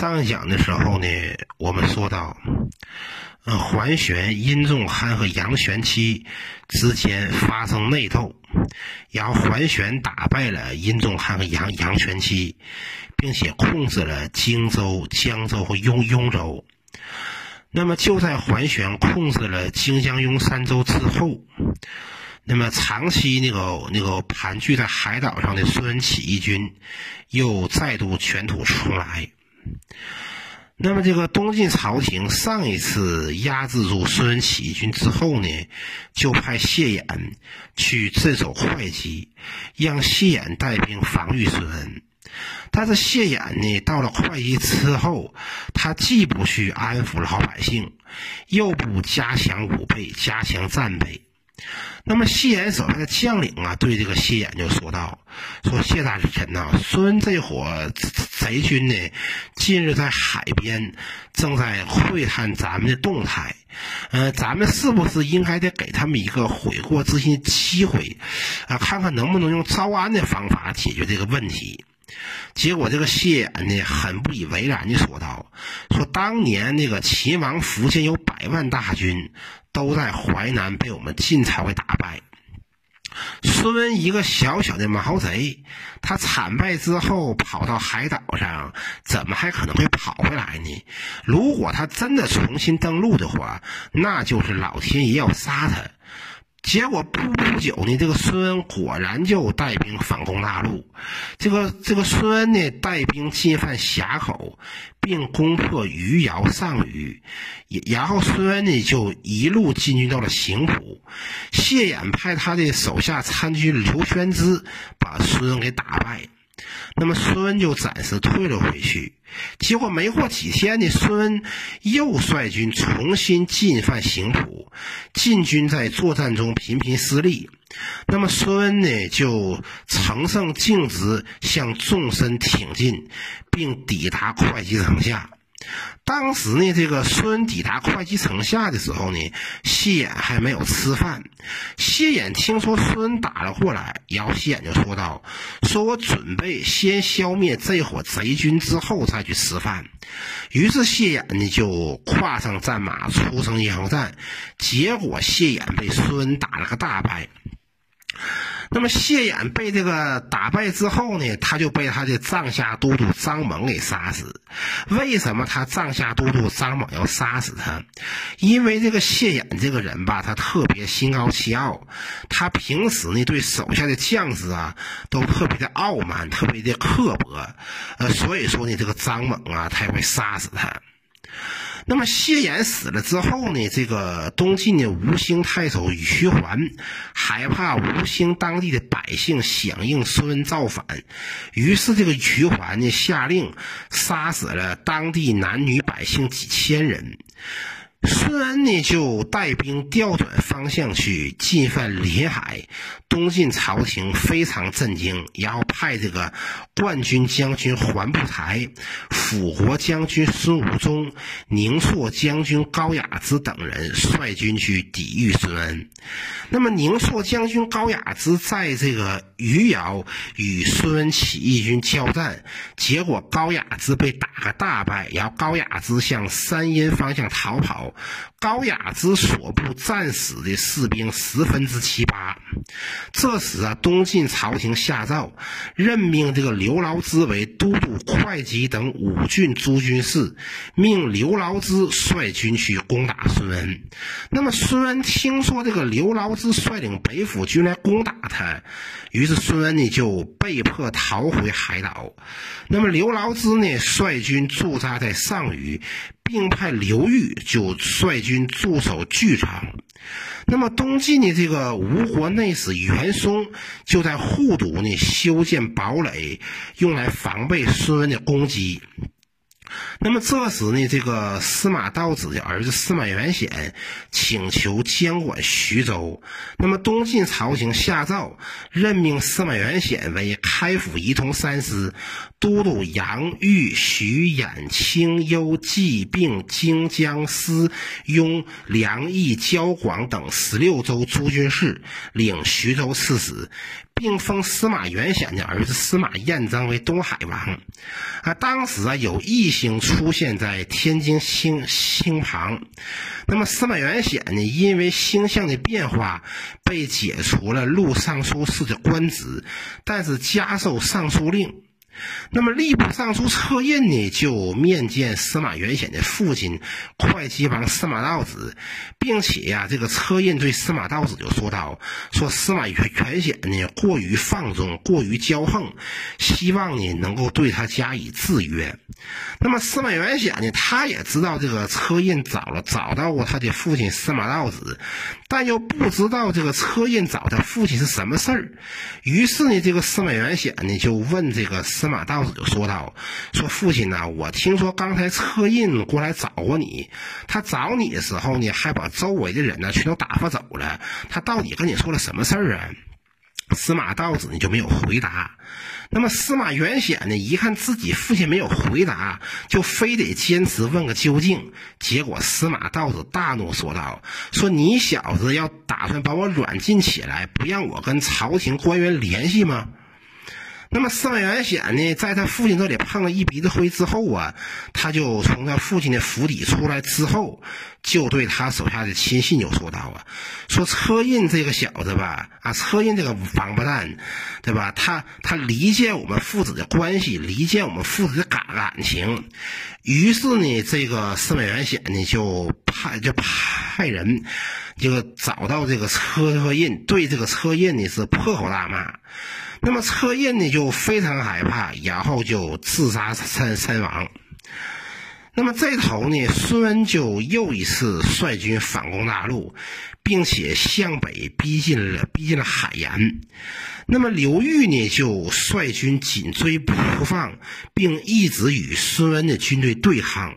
上一讲的时候呢，我们说到，呃，桓玄、殷仲汉和杨玄期之间发生内斗，然后桓玄打败了殷仲汉和杨杨玄期，并且控制了荆州、江州和雍雍州。那么就在桓玄控制了荆江雍三州之后，那么长期那个那个盘踞在海岛上的孙文起义军又再度卷土重来。那么这个东晋朝廷上一次压制住孙文起义军之后呢，就派谢衍去镇守会稽，让谢衍带兵防御孙文。但是谢衍呢，到了会稽之后，他既不去安抚老百姓，又不加强武备、加强战备。那么谢衍手下的将领啊，对这个谢衍就说道：“说谢大臣呐，孙这伙贼军呢，近日在海边正在窥探咱们的动态，呃，咱们是不是应该得给他们一个悔过之心的机会啊？看看能不能用招安的方法解决这个问题？”结果这个谢衍呢，很不以为然的说道：“说当年那个秦王苻坚有百万大军，都在淮南被我们晋朝给打败。孙文一个小小的毛贼，他惨败之后跑到海岛上，怎么还可能会跑回来呢？如果他真的重新登陆的话，那就是老天爷要杀他。”结果不久呢，这个孙恩果然就带兵反攻大陆。这个这个孙恩呢，带兵进犯峡口，并攻破余姚上虞。然后孙恩呢，就一路进军到了邢浦。谢衍派他的手下参军刘玄之把孙恩给打败。那么孙恩就暂时退了回去，结果没过几天呢，孙恩又率军重新进犯邢浦，晋军在作战中频频失利。那么孙恩呢，就乘胜径直向纵深挺进，并抵达会稽城下。当时呢，这个孙抵达会稽城下的时候呢，谢衍还没有吃饭。谢衍听说孙打了过来，然后谢衍就说道：“说我准备先消灭这伙贼军，之后再去吃饭。”于是谢衍呢就跨上战马，出城迎战。结果谢衍被孙打了个大败。那么谢衍被这个打败之后呢，他就被他的帐下都督张猛给杀死。为什么他帐下都督张猛要杀死他？因为这个谢衍这个人吧，他特别心高气傲，他平时呢对手下的将士啊都特别的傲慢，特别的刻薄，呃，所以说呢，这个张猛啊，他会杀死他。那么谢衍死了之后呢？这个东晋的吴兴太守徐桓害怕吴兴当地的百姓响应孙文造反，于是这个徐桓呢下令杀死了当地男女百姓几千人。孙恩呢就带兵调转方向去进犯临海，东晋朝廷非常震惊，然后派这个冠军将军桓不才、辅国将军孙武宗、宁朔将军高雅之等人率军去抵御孙恩。那么宁朔将军高雅之在这个余姚与孙恩起义军交战，结果高雅之被打个大败，然后高雅之向山阴方向逃跑。高雅之所部战死的士兵十分之七八。这时啊，东晋朝廷下诏，任命这个刘牢之为都督会稽等五郡诸军事，命刘牢之率军去攻打孙恩。那么孙恩听说这个刘牢之率领北府军来攻打他，于是孙恩呢就被迫逃回海岛。那么刘牢之呢率军驻扎在上虞。并派刘裕就率军驻守巨城。那么东晋的这个吴国内史袁松就在护犊呢修建堡垒，用来防备孙文的攻击。那么这时呢，这个司马道子的儿子司马元显请求监管徐州。那么东晋朝廷下诏任命司马元显为开府仪同三司，都督杨豫、徐兖、青幽、冀、并、荆江、司、雍、梁益、交广等十六州诸军事，领徐州刺史。并封司马元显的儿子司马彦章为东海王。啊，当时啊有异星出现在天津星星旁，那么司马元显呢，因为星象的变化，被解除了录尚书事的官职，但是加授尚书令。那么吏部尚书车胤呢，就面见司马元显的父亲会稽王司马道子，并且呀，这个车胤对司马道子就说道：“说司马元元显呢过于放纵，过于骄横，希望呢能够对他加以制约。”那么司马元显呢，他也知道这个车胤找了找到过他的父亲司马道子，但又不知道这个车胤找他父亲是什么事儿。于是呢，这个司马元显呢就问这个司马道子就说道：“说父亲呐，我听说刚才策胤过来找过你，他找你的时候呢，还把周围的人呢全都打发走了。他到底跟你说了什么事儿啊？”司马道子呢就没有回答。那么司马元显呢，一看自己父亲没有回答，就非得坚持问个究竟。结果司马道子大怒说道：“说你小子要打算把我软禁起来，不让我跟朝廷官员联系吗？”那么司马元显呢，在他父亲这里碰了一鼻子灰之后啊，他就从他父亲的府邸出来之后，就对他手下的亲信就说道啊：“说车胤这个小子吧，啊，车胤这个王八蛋，对吧？他他离间我们父子的关系，离间我们父子的感感情。于是呢，这个司马元显呢，就派就派人，就找到这个车车胤，对这个车胤呢是破口大骂。”那么车胤呢就非常害怕，然后就自杀身身亡。那么这头呢，孙恩就又一次率军反攻大陆，并且向北逼近了逼近了海盐。那么刘裕呢就率军紧追不放，并一直与孙恩的军队对抗。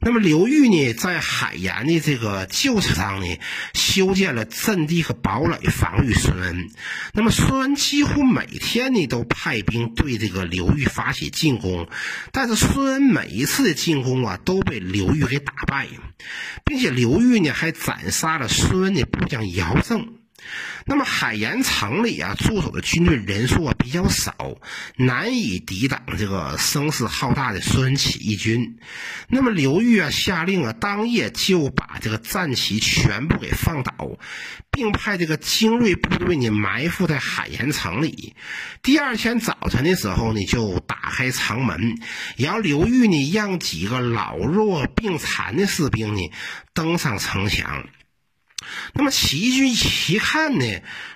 那么刘裕呢，在海盐的这个旧址上呢，修建了阵地和堡垒，防御孙恩。那么孙恩几乎每天呢，都派兵对这个刘裕发起进攻，但是孙恩每一次的进攻啊，都被刘裕给打败，并且刘裕呢，还斩杀了孙恩的部将姚正。那么海盐城里啊，驻守的军队人数啊比较少，难以抵挡这个声势浩大的孙起义军。那么刘裕啊下令啊，当夜就把这个战旗全部给放倒，并派这个精锐部队呢埋伏在海盐城里。第二天早晨的时候呢，就打开城门，然后刘裕呢让几个老弱病残的士兵呢登上城墙。那么起义军一看呢，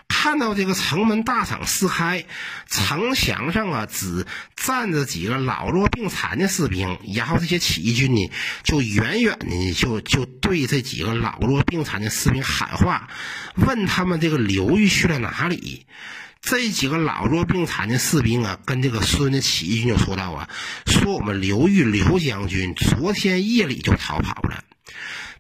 看到这个城门大敞四开，城墙上啊只站着几个老弱病残的士兵，然后这些起义军呢就远远的就就对这几个老弱病残的士兵喊话，问他们这个刘裕去了哪里？这几个老弱病残的士兵啊，跟这个孙的起义军就说道啊，说我们刘裕刘将军昨天夜里就逃跑了。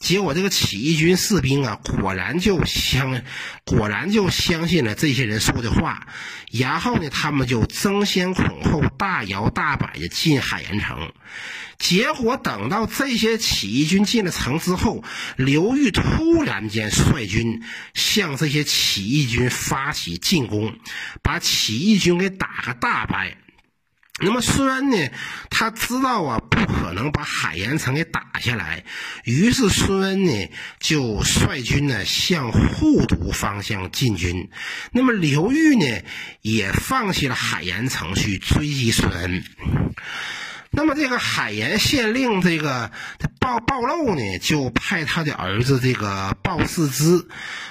结果，这个起义军士兵啊，果然就相，果然就相信了这些人说的话。然后呢，他们就争先恐后、大摇大摆的进海盐城。结果，等到这些起义军进了城之后，刘裕突然间率军向这些起义军发起进攻，把起义军给打个大败。那么孙恩呢，他知道啊，不可能把海盐城给打下来，于是孙恩呢就率军呢向护都方向进军。那么刘裕呢也放弃了海盐城去追击孙恩。那么这个海盐县令这个暴暴漏呢，就派他的儿子这个鲍士之，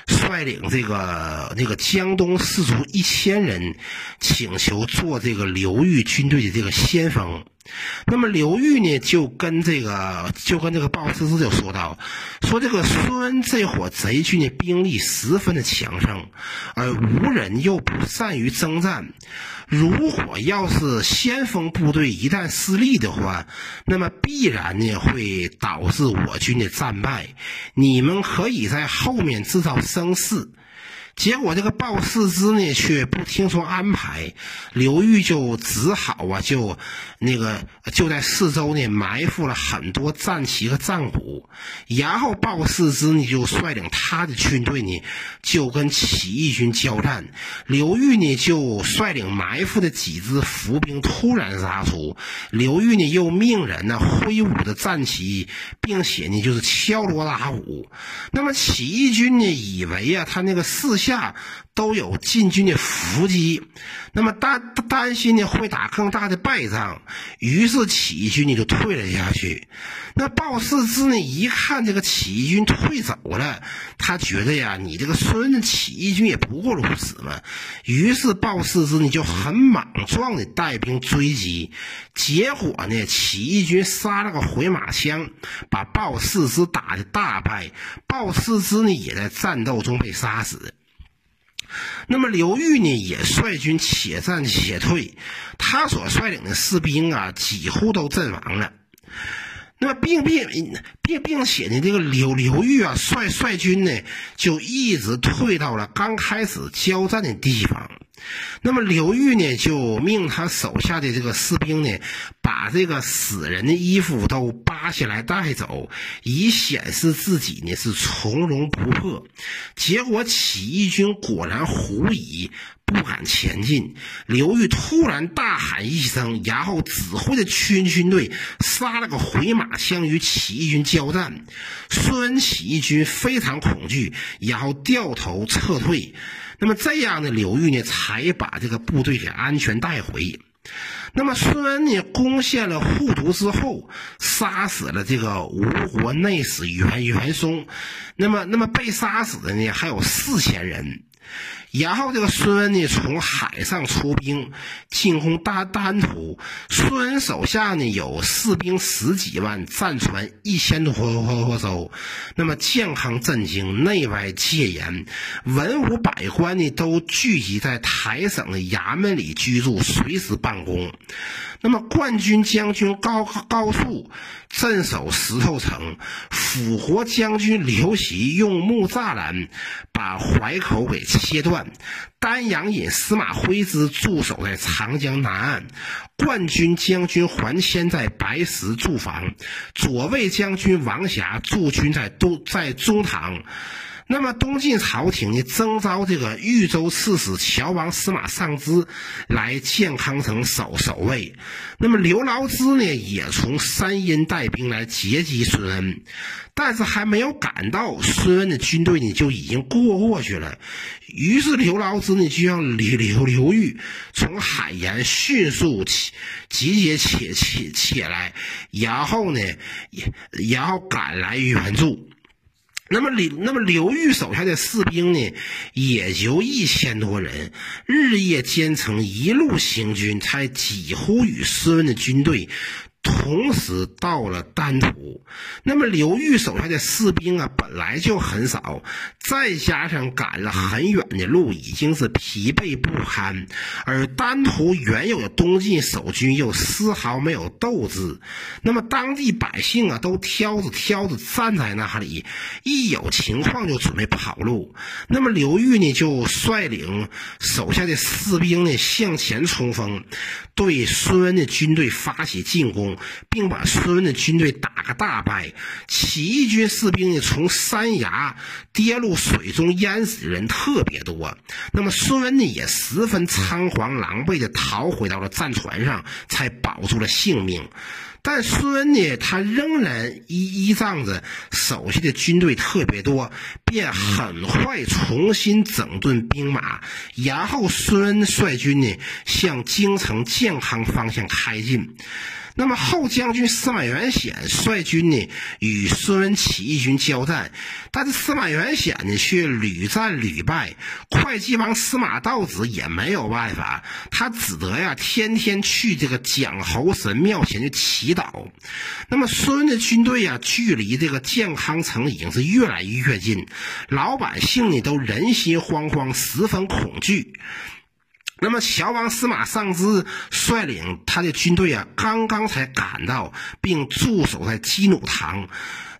率领这个那个江东士卒一千人，请求做这个刘裕军队的这个先锋。那么刘裕呢，就跟这个就跟这个鲍世之就说道：“说这个孙这伙贼军的兵力十分的强盛，而吴人又不善于征战。如果要是先锋部队一旦失利的话，那么必然呢会导致我军的战败。你们可以在后面制造声势。”结果这个鲍四之呢却不听从安排，刘裕就只好啊就那个就在四周呢埋伏了很多战旗和战鼓，然后鲍四之呢就率领他的军队呢就跟起义军交战，刘裕呢就率领埋伏的几支伏兵突然杀出，刘裕呢又命人呢挥舞着战旗，并且呢就是敲锣打鼓，那么起义军呢以为啊他那个四下都有进军的伏击，那么担担心呢会打更大的败仗，于是起义军呢就退了下去。那鲍四之呢一看这个起义军退走了，他觉得呀你这个孙子起义军也不过如此嘛，于是鲍四之呢就很莽撞的带兵追击，结果呢起义军杀了个回马枪，把鲍四之打的大败，鲍四之呢也在战斗中被杀死。那么刘裕呢，也率军且战且退，他所率领的士兵啊，几乎都阵亡了。那么并并并并且呢，这个刘刘裕啊，率率军呢，就一直退到了刚开始交战的地方。那么刘裕呢，就命他手下的这个士兵呢，把这个死人的衣服都扒下来带走，以显示自己呢是从容不迫。结果起义军果然狐疑，不敢前进。刘裕突然大喊一声，然后指挥着军军队杀了个回马枪，与起义军交战。孙文起义军非常恐惧，然后掉头撤退。那么这样的刘裕呢，才把这个部队给安全带回。那么孙文呢，攻陷了护犊之后，杀死了这个吴国内史袁袁松。那么，那么被杀死的呢，还有四千人。然后这个孙恩呢，从海上出兵进攻丹丹徒。孙恩手下呢有士兵十几万，战船一千多多艘。那么健康震惊，内外戒严，文武百官呢都聚集在台省的衙门里居住，随时办公。那么冠军将军高高肃镇守石头城，辅国将军刘袭用木栅栏把淮口给切断。丹阳尹司马徽之驻守在长江南岸，冠军将军桓谦在白石驻防，左卫将军王霞驻军在东在中堂。那么东晋朝廷呢，征召这个豫州刺史乔王司马尚之来建康城守守卫。那么刘牢之呢，也从山阴带兵来截击孙恩，但是还没有赶到，孙恩的军队呢就已经过过去了。于是刘牢之呢就让刘刘刘裕从海盐迅速起集结起起起来，然后呢，然后赶来援助。那么刘那么刘裕手下的士兵呢，也就一千多人，日夜兼程，一路行军，才几乎与孙文的军队。同时到了丹徒，那么刘裕手下的士兵啊本来就很少，再加上赶了很远的路，已经是疲惫不堪。而丹徒原有的东晋守军又丝毫没有斗志，那么当地百姓啊都挑着挑着站在那里，一有情况就准备跑路。那么刘裕呢就率领手下的士兵呢向前冲锋，对孙恩的军队发起进攻。并把孙文的军队打个大败，起义军士兵呢从山崖跌入水中淹死的人特别多。那么孙文呢也十分仓皇狼狈的逃回到了战船上，才保住了性命。但孙恩呢，他仍然依依仗着手下的军队特别多，便很快重新整顿兵马，然后孙恩率军呢向京城健康方向开进。那么后将军司马元显率军呢与孙文起义军交战，但是司马元显呢却屡战屡败，会稽王司马道子也没有办法，他只得呀天天去这个蒋侯神庙前去祈祷。那么孙文的军队呀距离这个健康城已经是越来越近，老百姓呢都人心惶惶，十分恐惧。那么，乔王司马尚之率领他的军队啊，刚刚才赶到，并驻守在基努堂。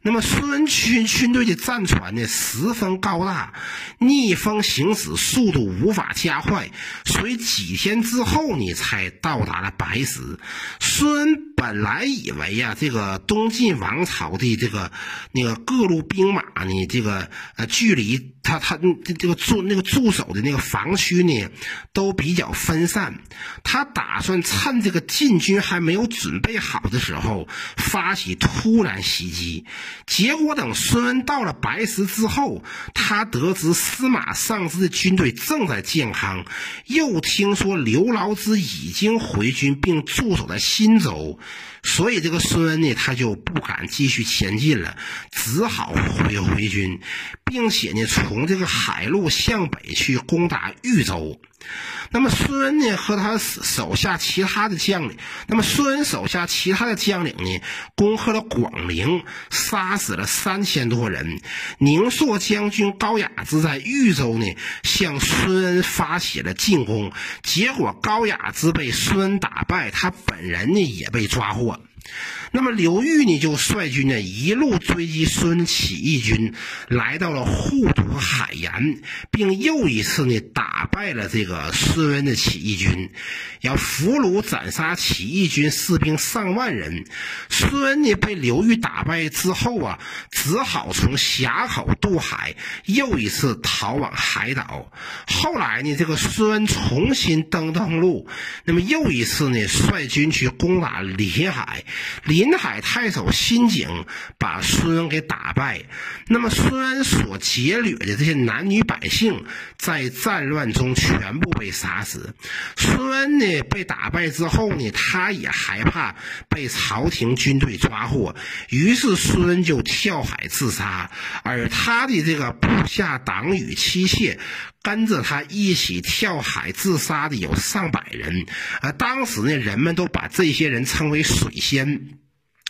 那么孙军军队的战船呢十分高大，逆风行驶，速度无法加快，所以几天之后呢才到达了白石。孙本来以为呀，这个东晋王朝的这个那个各路兵马呢，这个呃距离他他这这个驻那个驻守的那个防区呢都比较分散，他打算趁这个晋军还没有准备好的时候发起突然袭击。结果等孙文到了白石之后，他得知司马尚之的军队正在建康，又听说刘牢之已经回军并驻守在新州，所以这个孙恩呢，他就不敢继续前进了，只好回回军，并且呢，从这个海路向北去攻打豫州。那么孙恩呢和他手下其他的将领，那么孙恩手下其他的将领呢，攻克了广陵，杀死了三千多人。宁朔将军高雅之在豫州呢，向孙恩发起了进攻，结果高雅之被孙恩打败，他本人呢也被抓获。那么刘裕呢，就率军呢一路追击孙起义军，来到了护都海盐，并又一次呢打败了这个孙恩的起义军，要俘虏斩杀起义军士兵上万人。孙恩呢被刘裕打败之后啊，只好从峡口渡海，又一次逃往海岛。后来呢，这个孙恩重新登登陆，那么又一次呢率军去攻打临海。临临海太守辛景把孙恩给打败，那么孙恩所劫掠的这些男女百姓，在战乱中全部被杀死。孙恩呢被打败之后呢，他也害怕被朝廷军队抓获，于是孙恩就跳海自杀。而他的这个部下党羽妻妾。跟着他一起跳海自杀的有上百人，而当时呢，人们都把这些人称为水仙。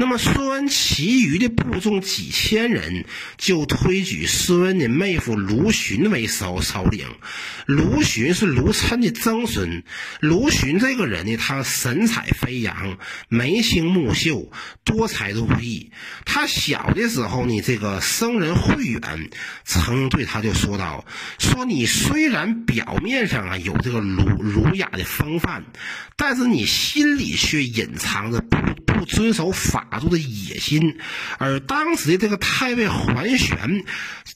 那么孙恩其余的部众几千人就推举孙恩的妹夫卢循为首首领。卢循是卢琛的曾孙。卢循这个人呢，他神采飞扬，眉清目秀，多才多艺。他小的时候呢，这个僧人慧远曾对他就说道：“说你虽然表面上啊有这个儒儒雅的风范，但是你心里却隐藏着不不遵守法。”打出的野心，而当时的这个太尉桓玄，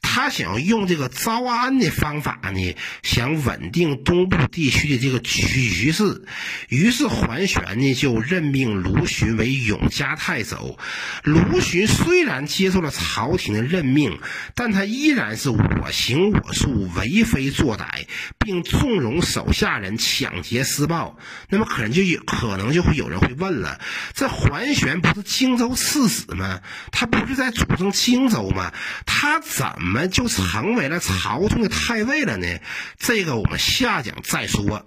他想用这个招安的方法呢，想稳定东部地区的这个局势。于是桓玄呢就任命卢循为永嘉太守。卢循虽然接受了朝廷的任命，但他依然是我行我素，为非作歹，并纵容手下人抢劫私报。那么可能就有可能就会有人会问了：这桓玄不是？荆州刺史吗？他不是在主政荆州吗？他怎么就成为了朝中的太尉了呢？这个我们下讲再说。